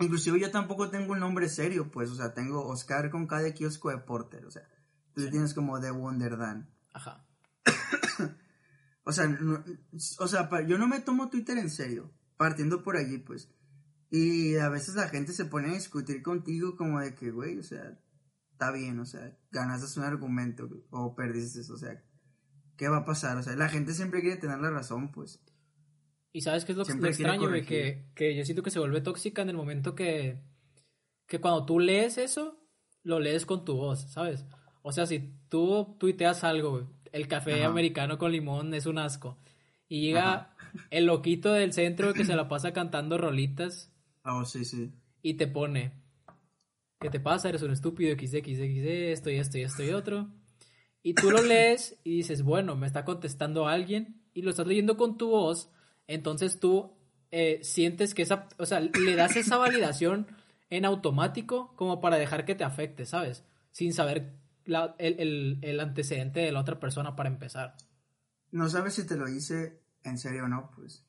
Inclusive yo tampoco tengo un nombre serio, pues, o sea, tengo Oscar con K de kiosco de Porter, o sea, tú Sí. tienes como de Wonderdan. Ajá. O sea, no- o sea, yo no me tomo Twitter en serio, partiendo por allí, pues. Y a veces la gente se pone a discutir contigo como de que, güey, o sea, está bien, o sea, ganaste un argumento o perdiste, o sea, ¿qué va a pasar? O sea, la gente siempre quiere tener la razón, pues. Y sabes qué es lo, quiere extraño, güey, que, que yo siento que se vuelve tóxica en el momento que, que cuando tú lees eso, lo lees con tu voz, ¿sabes? O sea, si tú tuiteas algo, güey, el café Ajá. americano con limón es un asco, y llega Ajá. el loquito del centro que se la pasa cantando rolitas Oh, sí, sí. y te pone, ¿qué te pasa? Eres un estúpido, XXXX, esto y esto y esto y otro. Y tú lo lees y dices, bueno, me está contestando alguien y lo estás leyendo con tu voz, entonces tú eh, sientes que esa, o sea, le das esa validación en automático como para dejar que te afecte, ¿sabes? Sin saber la- el, el- el antecedente de la otra persona para empezar. No sabes si te lo hice en serio o no, pues.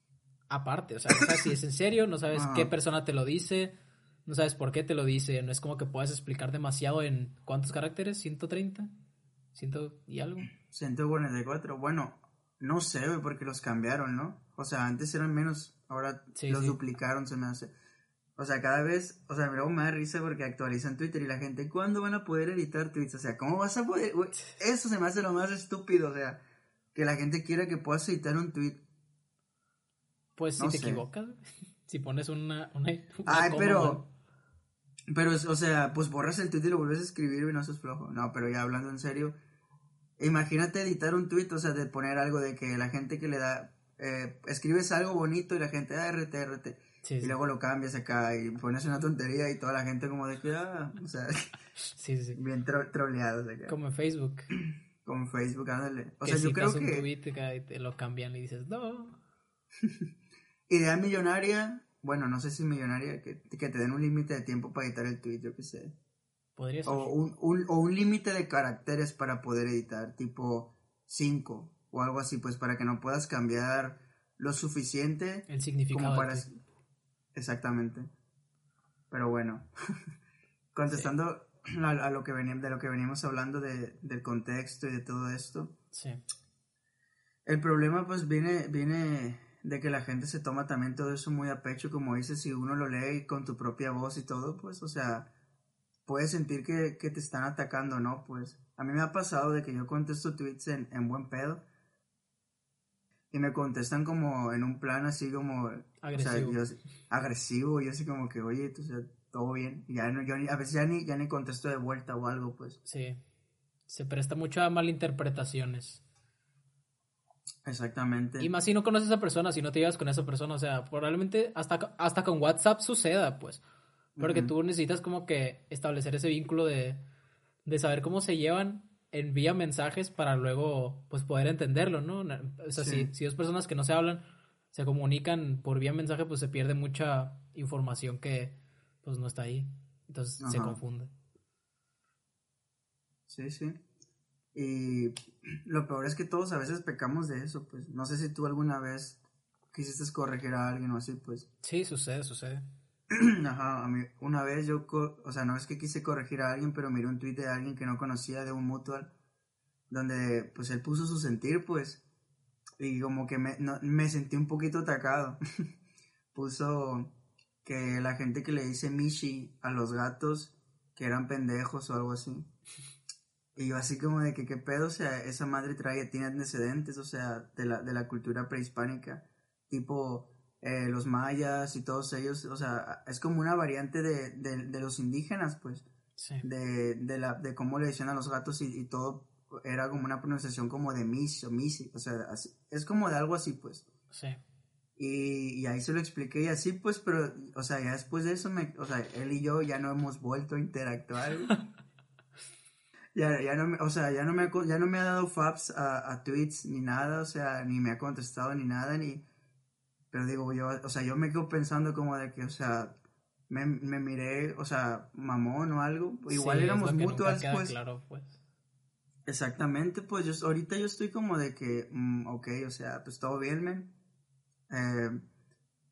Aparte, o sea, no sabes si es en serio, no sabes Ajá. qué persona te lo dice, no sabes por qué te lo dice, no es como que puedas explicar demasiado en ¿cuántos caracteres? ¿130? ¿100 y algo? 144, bueno, no sé, porque los cambiaron, ¿no? O sea, antes eran menos, ahora Sí, los sí. duplicaron, se me hace. O sea, cada vez, o sea, luego me da risa porque actualizan Twitter y la gente, ¿cuándo van a poder editar tweets? O sea, ¿cómo vas a poder? Eso se me hace lo más estúpido, o sea, que la gente quiera que puedas editar un tweet. Pues si No te sé. equivocas, si pones una... una, una Ay, coma pero, mal. pero, o sea, pues borras el tweet y lo vuelves a escribir y no seas flojo. No, pero ya hablando en serio, imagínate editar un tweet, o sea, de poner algo de que la gente que le da, eh, escribes algo bonito y la gente, ah, RT, RT. Sí, Y sí, luego lo cambias acá y pones una tontería y toda la gente como de que, ah, o sea, sí, sí. bien tro- troleados acá. Como en Facebook. Con Facebook, ándale. O que sea, yo creo un que tweet y te lo cambian y dices, no. idea millonaria, bueno, no sé si millonaria, que, que te den un límite de tiempo para editar el tweet, yo qué sé. Podría ser. O un, un, o un límite de caracteres para poder editar, tipo 5 o algo así, pues para que no puedas cambiar lo suficiente el significado. como para... Exactamente. Pero bueno, contestando a, a lo que veníamos, de lo que veníamos hablando de, del contexto y de todo esto, Sí. el problema pues viene, viene de que la gente se toma también todo eso muy a pecho, como dices, si uno lo lee con tu propia voz y todo, pues, o sea, puedes sentir que, que te están atacando, ¿no? Pues a mí me ha pasado de que yo contesto tweets en, en buen pedo y me contestan como en un plan así como Agresivo. o sea, yo, agresivo, yo así como que, oye, tú, o sea, todo bien. Y ya no, yo a veces ya ni, ya ni contesto de vuelta o algo, pues. Sí. Se presta mucho a malinterpretaciones. Exactamente. Y más si no conoces a esa persona, si no te llevas con esa persona, o sea, probablemente hasta, hasta con WhatsApp suceda, pues. Porque Ujú. tú necesitas como que establecer ese vínculo de, de saber cómo se llevan en vía mensajes para luego, pues, poder entenderlo, ¿no? O sea, Sí. si, si dos personas que no se hablan se comunican por vía mensaje, pues se pierde mucha información que, pues, no está ahí. Entonces se confunde. Sí, sí. Y lo peor es que todos a veces pecamos de eso, pues. No sé si tú alguna vez quisiste corregir a alguien o así, pues. Sí, sucede, sucede. Ajá, una vez yo, o sea, no es que quise corregir a alguien, pero miré un tweet de alguien que no conocía de un mutual, donde pues él puso su sentir, pues, y como que me, me sentí un poquito atacado. puso que la gente que le dice Mishi a los gatos, que eran pendejos o algo así. Y yo así como de que qué pedo, o sea, esa madre trae, tiene antecedentes, o sea, de la, de la cultura prehispánica, tipo eh, los mayas y todos ellos, o sea, es como una variante de, de, de los indígenas, pues, Sí. de, de, la, de cómo le decían a los gatos y, y todo era como una pronunciación como de mis o misi, o sea, así- es como de algo así, pues. Sí. Y, y ahí se lo expliqué y así, pues, pero, o sea, ya después de eso, me, o sea, él y yo ya no hemos vuelto a interactuar. ya, ya no me, o sea, ya no me ha, ya no me ha dado faps a, a tweets ni nada, o sea, ni me ha contestado ni nada, ni, pero digo, yo, o sea, yo me quedo pensando como de que, o sea, me, me miré, o sea, mamón o algo, igual éramos mutuas, pues. Claro, pues. Exactamente, pues yo ahorita yo estoy como de que, mm, ok, o sea, pues todo bien, men. Eh,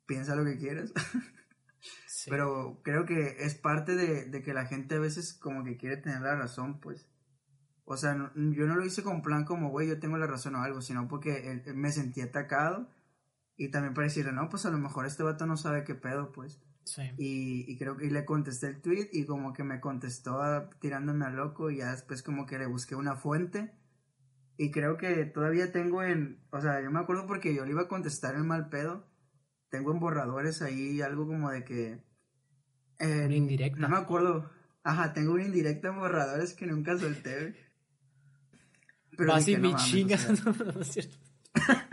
piensa lo que quieras. Pero creo que es parte de, de, que la gente a veces como que quiere tener la razón, pues. O sea, yo no lo hice con plan como, güey, yo tengo la razón o algo, sino porque me sentí atacado y también para decirle, no, pues a lo mejor este vato no sabe qué pedo, pues. Sí. Y, y, creo que le contesté el tweet y como que me contestó tirándome a loco y ya después como que le busqué una fuente. Y creo que todavía tengo en, o sea, yo me acuerdo porque yo le iba a contestar el mal pedo. Tengo en borradores ahí algo como de que... Eh, indirecta. No me acuerdo. Ajá, tengo un indirecto en borradores que nunca solté. Pero Vas y me chingas. no, es cierto.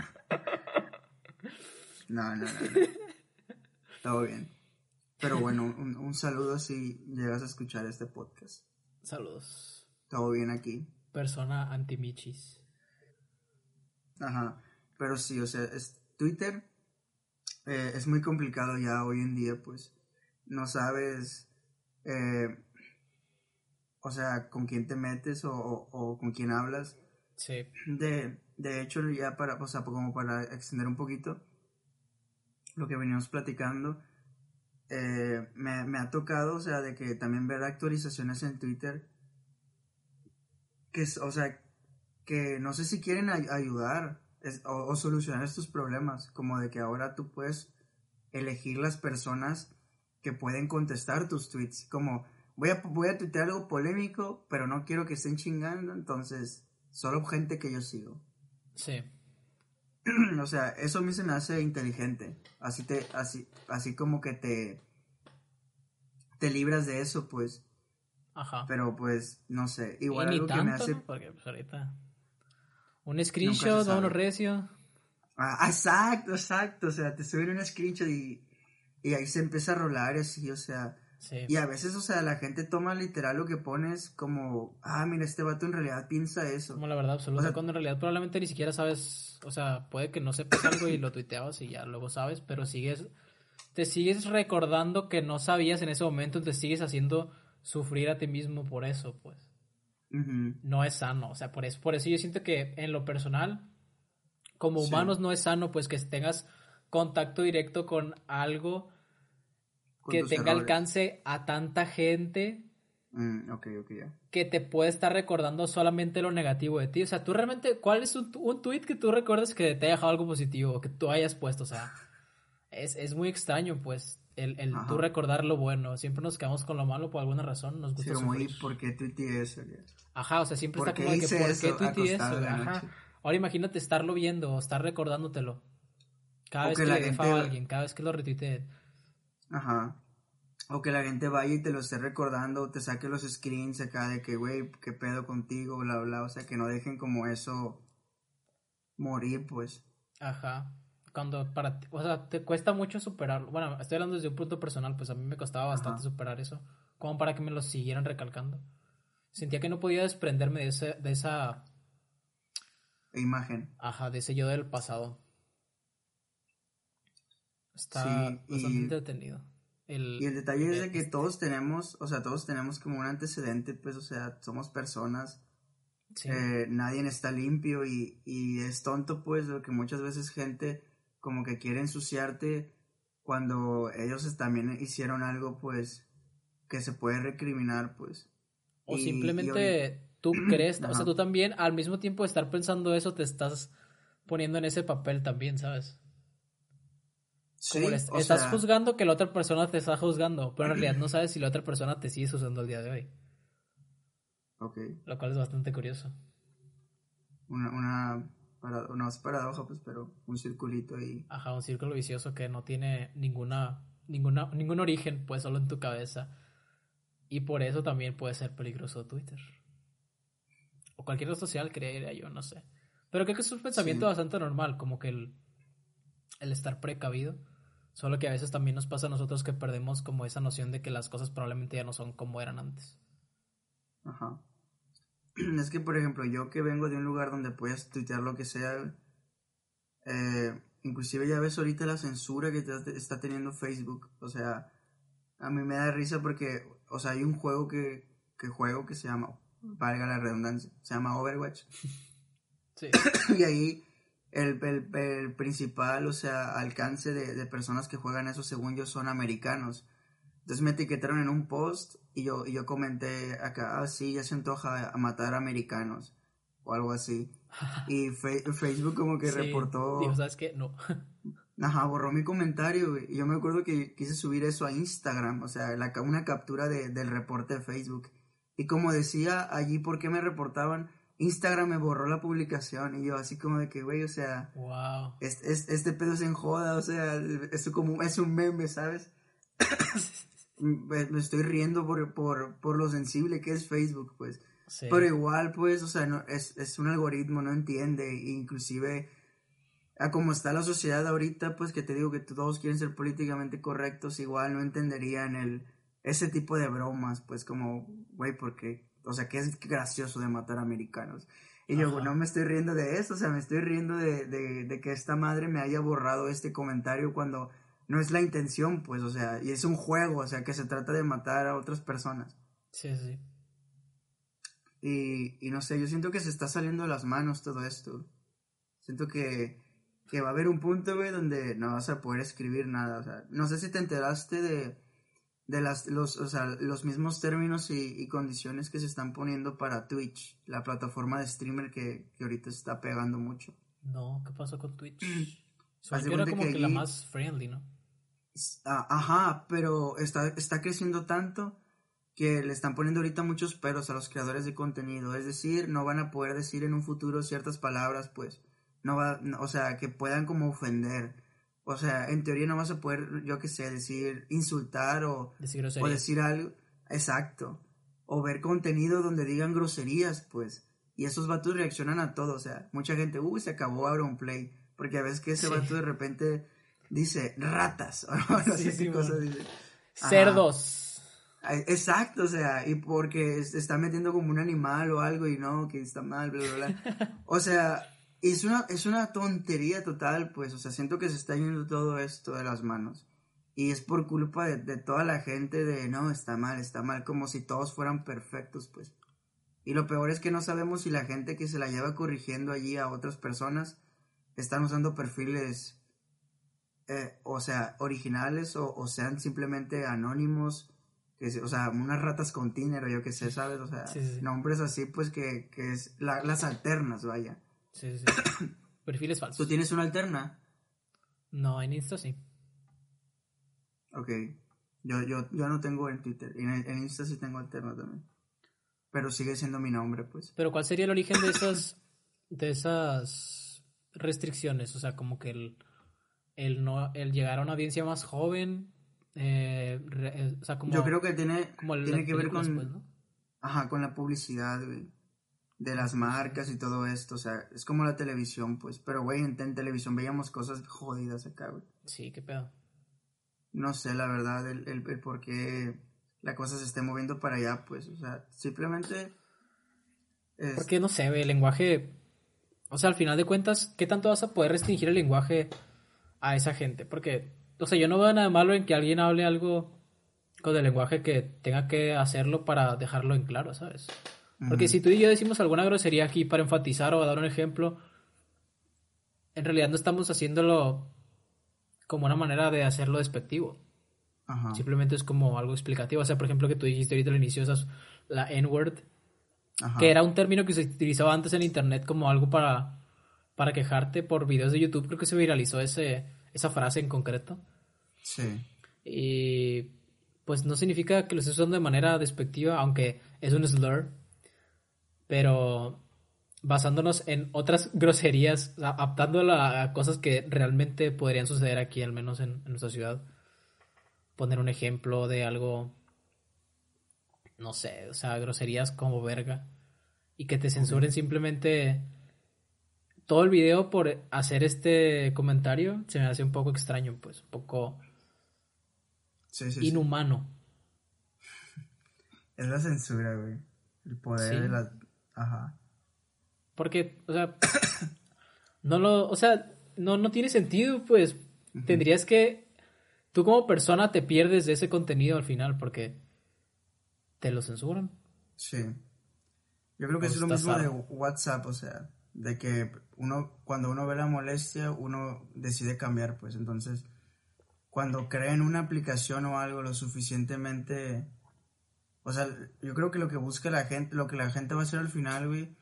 no, no, no, Todo bien. Pero bueno, un, un, saludo si llegas a escuchar este podcast. Saludos. Todo bien aquí. Persona anti-michis. Ajá. Pero sí, o sea, es Twitter eh, es muy complicado ya hoy en día, pues. No sabes. Eh, o sea, con quién te metes o, o con quién hablas. Sí. De, de hecho, ya para, o sea, como para extender un poquito lo que veníamos platicando, eh, me, me, ha tocado, o sea, de que también ver actualizaciones en Twitter, que, o sea, que no sé si quieren ayudar o, solucionar estos problemas, como de que ahora tú puedes elegir las personas que pueden contestar tus tweets, como voy a, voy a tuitear algo polémico, pero no quiero que estén chingando, entonces Solo gente que yo sigo. Sí. o sea, eso a mí se me hace inteligente. Así te, así, así como que te, te libras de eso, pues. Ajá. Pero pues, no sé. Igual algo que me hace. Porque pues ahorita. Un screenshot, uno recio. Ah, exacto, exacto. O sea, te suben un screenshot y, y ahí se empieza a rolar así, o sea. Y a veces, o sea, la gente toma literal lo que pones como, ah, mira, este vato en realidad piensa eso. Como la verdad absoluta, cuando en realidad probablemente ni siquiera sabes, o sea, puede que no sepas algo y lo tuiteabas y ya luego sabes, pero sigues, te sigues recordando que no sabías en ese momento, te sigues haciendo sufrir a ti mismo por eso, pues. No es sano, o sea, por eso, por eso yo siento que en lo personal, como humanos no es sano, pues que tengas contacto directo con algo que tenga alcance a tanta gente mm, que te puede estar recordando solamente lo negativo de ti. O sea, tú realmente, ¿cuál es un, un tweet que tú recuerdas que te haya dejado algo positivo, que tú hayas puesto? O sea, es, es muy extraño, pues, el, el tú recordar lo bueno. Siempre nos quedamos con lo malo por alguna razón. Nos gusta sí, como, ¿y por qué tuiteé eso? Ajá, o sea, siempre está como de que, ¿por qué tuiteé eso? Ajá. Ahora imagínate estarlo viendo o estar recordándotelo. Cada vez que, le gente... a alguien, cada vez que lo retuitee Ajá. O que la gente vaya y te lo esté recordando, te saque los screens acá de que, güey, qué pedo contigo, bla, bla. O sea, que no dejen como eso morir, pues. Ajá. Cuando para ti, o sea, te cuesta mucho superarlo. Bueno, estoy hablando desde un punto personal, pues a mí me costaba bastante superar eso. Como para que me lo siguieran recalcando. Sentía que no podía desprenderme de, ese, de esa... Imagen. Ajá, de ese yo del pasado. Está bastante entretenido. y el detalle es de que todos tenemos, o sea, todos tenemos como un antecedente, pues, o sea, somos personas. Eh, nadie está limpio y, y es tonto, pues, lo que muchas veces gente como que quiere ensuciarte cuando ellos también hicieron algo, pues, que se puede recriminar, pues. O simplemente tú crees, o sea, tú también al mismo tiempo de estar pensando eso, te estás poniendo en ese papel también, ¿sabes? Estás juzgando que la otra persona te está juzgando, pero en realidad no sabes si la otra persona te sigue usando el día de hoy. Ok. Lo cual es bastante curioso. Una, una, es paradoja, pues, pero un circulito ahí. Ajá, un círculo vicioso que no tiene ninguna, ninguna, ningún origen, pues, solo en tu cabeza. Y por eso también puede ser peligroso Twitter. O cualquier red social, creería yo, no sé. Pero creo que es un pensamiento bastante normal, como que el, el estar precavido Solo que a veces también nos pasa a nosotros que perdemos como esa noción de que las cosas probablemente ya no son como eran antes. Ajá. es que, por ejemplo, yo que vengo de un lugar donde puedes tuitear lo que sea, eh, inclusive ya ves ahorita la censura que está teniendo Facebook. O sea, a mí me da risa porque, o sea, hay un juego que, que juego que se llama, valga la redundancia, se llama Overwatch. Sí. y ahí el, el, principal, o sea, alcance de, de, personas que juegan eso, según yo, son americanos. Entonces me etiquetaron en un post y yo, y yo comenté acá, ah, sí, ya se antoja a matar americanos o algo así. Y Facebook como que reportó... Digo, ¿sabes qué? No. Ajá, borró mi comentario, Y yo me acuerdo que quise subir eso a Instagram, o sea, la, una captura de, del reporte de Facebook. Y como decía allí, ¿por qué me reportaban? Instagram me borró la publicación y yo así como de que, güey, o sea, wow. este, este, pedo se enjoda, o sea, es como, es un meme, ¿sabes? me, estoy riendo por, por, por lo sensible que es Facebook, pues. Pero igual, pues, o sea, no, es, es un algoritmo, no entiende, inclusive a como está la sociedad ahorita, pues que te digo que todos quieren ser políticamente correctos, igual no entenderían el ese tipo de bromas, pues como, güey, porque, o sea, que es gracioso de matar americanos. Y yo, no me estoy riendo de eso, o sea, me estoy riendo de, de, de, que esta madre me haya borrado este comentario cuando no es la intención, pues, o sea, y es un juego, o sea, que se trata de matar a otras personas. Sí, sí. Y, y no sé, yo siento que se está saliendo de las manos todo esto. Siento que que va a haber un punto, güey, donde no vas a poder escribir nada. O sea, no sé si te enteraste de, de las, los, o sea, los mismos términos y, condiciones que se están poniendo para Twitch, la plataforma de streamer que, que ahorita está pegando mucho. No, ¿qué pasó con Twitch? era como que, la más friendly, ¿no? Ah, ajá, pero está, está creciendo tanto que le están poniendo ahorita muchos peros a los creadores de contenido. Es decir, no van a poder decir en un futuro ciertas palabras, pues no va, o sea, que puedan como ofender. O sea, en teoría no vas a poder, yo qué sé, decir, insultar o decir, o decir algo. Exacto. O ver contenido donde digan groserías, pues. Y esos vatos reaccionan a todo. O sea, mucha gente, uy, se acabó play Porque a veces que ese vato de repente dice ratas. O no sé qué cosa dice. Cerdos. Exacto, o sea, y porque se está metiendo como un animal o algo y no, que está mal, bla, bla, bla. O sea, es una, es una tontería total, pues, o sea, siento que se está yendo todo esto de las manos. Y es por culpa de, toda la gente de, no, está mal, está mal, como si todos fueran perfectos, pues. Y lo peor es que no sabemos si la gente que se la lleva corrigiendo allí a otras personas están usando perfiles, eh, o sea, originales o, sean simplemente anónimos, que, o sea, unas ratas con tiner o yo qué sé, ¿sabes? O sea, nombres así, pues que, que es las alternas, vaya. Sí, sí. Perfiles falsos. ¿Tú tienes una alterna? No, en Insta sí. Ok. Yo, yo, yo no tengo en Twitter. En, en Insta sí tengo alterna también. Pero sigue siendo mi nombre, pues. Pero ¿cuál sería el origen de esas, de esas restricciones? O sea, como que el, el, no, el llegar a una audiencia más joven. Eh, eh o sea, como, yo creo que tiene, tiene que ver con, pues, ajá, con la publicidad, güey de las marcas y todo esto, o sea, es como la televisión, pues, pero güey, en, televisión veíamos cosas jodidas acá, güey. Sí, qué pedo. No sé, la verdad, el, el, por qué la cosa se esté moviendo para allá, pues, o sea, simplemente... Es... Porque, no sé, el lenguaje, o sea, al final de cuentas, ¿qué tanto vas a poder restringir el lenguaje a esa gente? Porque, o sea, yo no veo nada malo en que alguien hable algo con el lenguaje que tenga que hacerlo para dejarlo en claro, ¿sabes? Porque si tú y yo decimos alguna grosería aquí para enfatizar o dar un ejemplo, en realidad no estamos haciéndolo como una manera de hacerlo despectivo. Simplemente es como algo explicativo. O sea, por ejemplo, que tú dijiste ahorita al inicio, esas, la N-word, que era un término que se utilizaba antes en internet como algo para, para quejarte por videos de YouTube. Creo que se viralizó ese, esa frase en concreto. Sí. Y pues no significa que lo estés usando de manera despectiva, aunque es un slur pero basándonos en otras groserías, adaptándola a cosas que realmente podrían suceder aquí, al menos en, nuestra ciudad. Poner un ejemplo de algo, no sé, o sea, groserías como verga. Y que te censuren simplemente todo el video por hacer este comentario, se me hace un poco extraño, pues, un poco inhumano. Es la censura, güey. El poder de la Ajá. Porque, o sea, no lo, o sea, no, no tiene sentido, pues. Tendrías que, tú como persona te pierdes de ese contenido al final porque te lo censuran. Sí. Yo creo que es lo mismo de WhatsApp, o sea, de que uno, cuando uno ve la molestia, uno decide cambiar, pues entonces, cuando creen una aplicación o algo lo suficientemente, o sea, yo creo que lo que busca la gente, lo que la gente va a hacer al final, güey,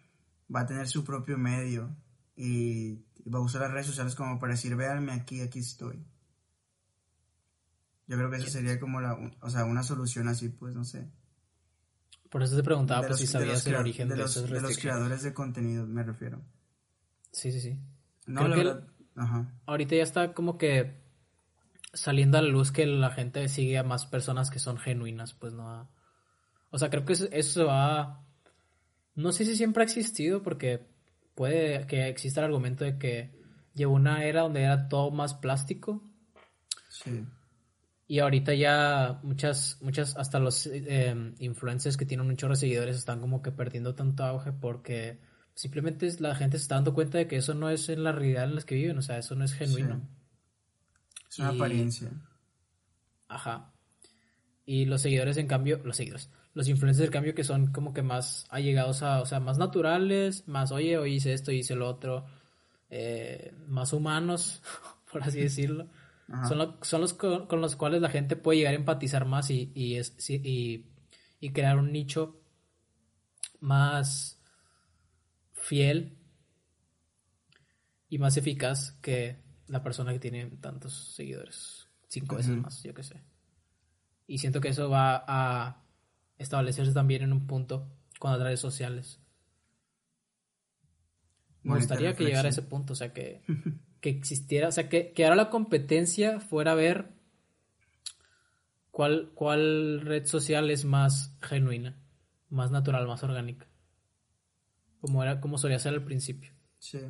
va a tener su propio medio y, va a usar las redes sociales como para decir, véanme aquí, aquí estoy. Yo creo que eso sería como la, o sea, una solución así, pues, no sé. Por eso te preguntaba pues, si sabías el origen de, los, de los creadores de contenido, me refiero. Sí, sí, sí. No, la verdad, Ajá. ahorita ya está como que saliendo a la luz que la gente sigue a más personas que son genuinas, pues no O sea, creo que eso, eso va... No sé si siempre ha existido porque puede que exista el argumento de que llegó una era donde era todo más plástico. Sí. Y ahorita ya muchas, muchas, hasta los eh, influencers que tienen muchos seguidores están como que perdiendo tanto auge porque simplemente la gente se está dando cuenta de que eso no es en la realidad en la que viven, o sea, eso no es genuino. Es una apariencia. Ajá. Y los seguidores, en cambio, los seguidores, los influencers, en cambio, que son como que más allegados a, o sea, más naturales, más, oye, hoy hice esto, hice lo otro, eh, más humanos, por así decirlo. Son, son, los con, los cuales la gente puede llegar a empatizar más y, y, es, y, y crear un nicho más fiel y más eficaz que la persona que tiene tantos seguidores. Cinco veces más, yo que sé. Y siento que eso va a establecerse también en un punto con las redes sociales. Me gustaría que llegara a ese punto, o sea, que, que existiera, o sea, que, que ahora la competencia fuera a ver cuál, cuál red social es más genuina, más natural, más orgánica. Como era, como solía ser al principio. Sí.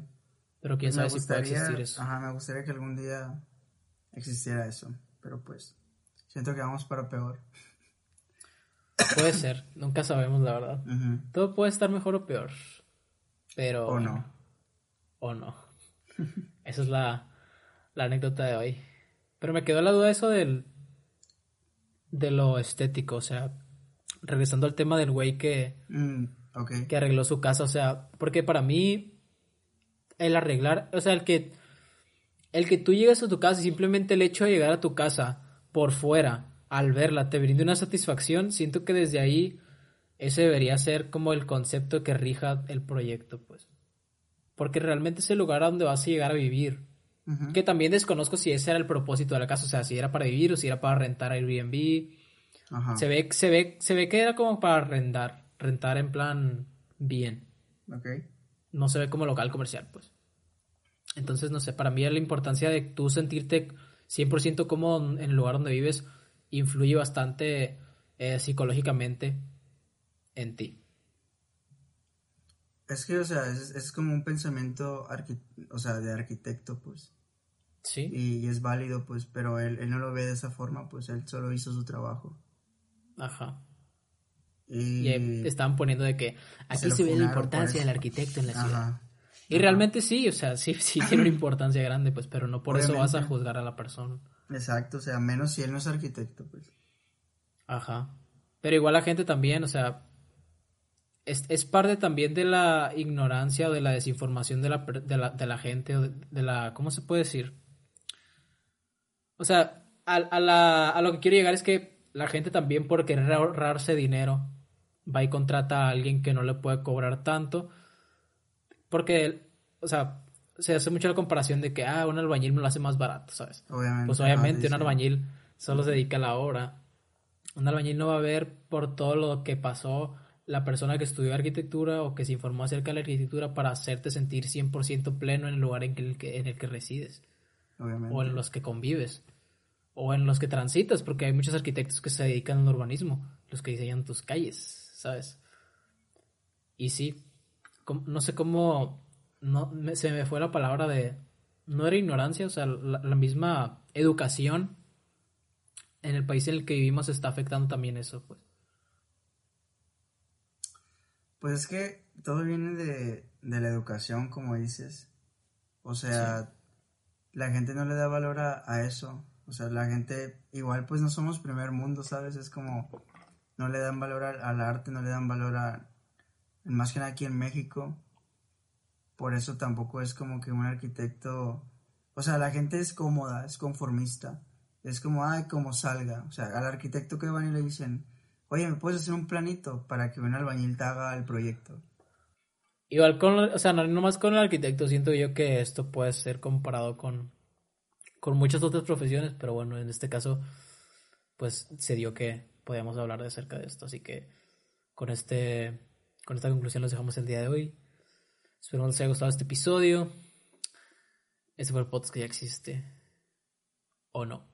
Pero quién sabe si puede existir eso. Ajá, me gustaría que algún día existiera eso. Pero pues, siento que vamos para peor. Puede ser, nunca sabemos la verdad. Todo puede estar mejor o peor. Pero. O no. O no. Esa es la, la anécdota de hoy. Pero me quedó la duda eso del. de lo estético. O sea, regresando al tema del güey que. Mm, que arregló su casa. O sea, porque para mí el arreglar, o sea, el que el que tú llegues a tu casa y simplemente el hecho de llegar a tu casa por fuera al verla te brinde una satisfacción, siento que desde ahí ese debería ser como el concepto que rija el proyecto, pues. Porque realmente es el lugar a donde vas a llegar a vivir. Que también desconozco si ese era el propósito de la casa, o sea, si era para vivir o si era para rentar Airbnb. Se ve, se ve, se ve que era como para rentar, rentar en plan bien. No se ve como local comercial, pues. Entonces, no sé, para mí la importancia de tú sentirte 100% cómodo en el lugar donde vives influye bastante eh, psicológicamente en ti. Es que, o sea, es, como un pensamiento o sea, de arquitecto, pues. Sí. Y, es válido, pues, pero él, él, no lo ve de esa forma, pues él solo hizo su trabajo. Ajá. Y, estaban poniendo de que aquí se, ve la importancia del arquitecto en la ciudad. Y realmente sí, o sea, sí, sí tiene una importancia grande, pues, pero no por eso vas a juzgar a la persona. Exacto, o sea, menos si él no es arquitecto, pues. Ajá. Pero igual la gente también, o sea, es, es parte también de la ignorancia o de la desinformación de la, de la, de la gente, o de, la, ¿cómo se puede decir? O sea, a, a, la, a lo que quiero llegar es que la gente también por querer ahorrarse dinero va y contrata a alguien que no le puede cobrar tanto porque, o sea, se hace mucho la comparación de que, ah, un albañil me lo hace más barato, ¿sabes? Obviamente. Pues obviamente un albañil solo se dedica a la obra. Un albañil no va a ver por todo lo que pasó la persona que estudió arquitectura o que se informó acerca de la arquitectura para hacerte sentir 100% pleno en el lugar en el que, en el que resides. Obviamente. O en los que convives. O en los que transitas, porque hay muchos arquitectos que se dedican al urbanismo, los que diseñan tus calles, ¿sabes? Y sí, no sé cómo, no, se me fue la palabra de, no era ignorancia, o sea, la, misma educación en el país en el que vivimos está afectando también eso, pues. Pues es que todo viene de, de la educación, como dices. O sea, la gente no le da valor a, a, eso. O sea, la gente, igual pues no somos primer mundo, ¿sabes? Es como, no le dan valor al, al arte, no le dan valor a, más que nada aquí en México. Por eso tampoco es como que un arquitecto, o sea, la gente es cómoda, es conformista. Es como, ay, como salga. O sea, al arquitecto que van y le dicen, oye, ¿me puedes hacer un planito para que un albañil te haga el proyecto? Igual con, o sea, no nomás con el arquitecto, siento yo que esto puede ser comparado con, con muchas otras profesiones, pero bueno, en este caso, pues se dio que podíamos hablar de acerca de esto, así que con este, con esta conclusión los dejamos el día de hoy. Espero les haya gustado este episodio. Este fue el podcast que ya existe. ¿O no?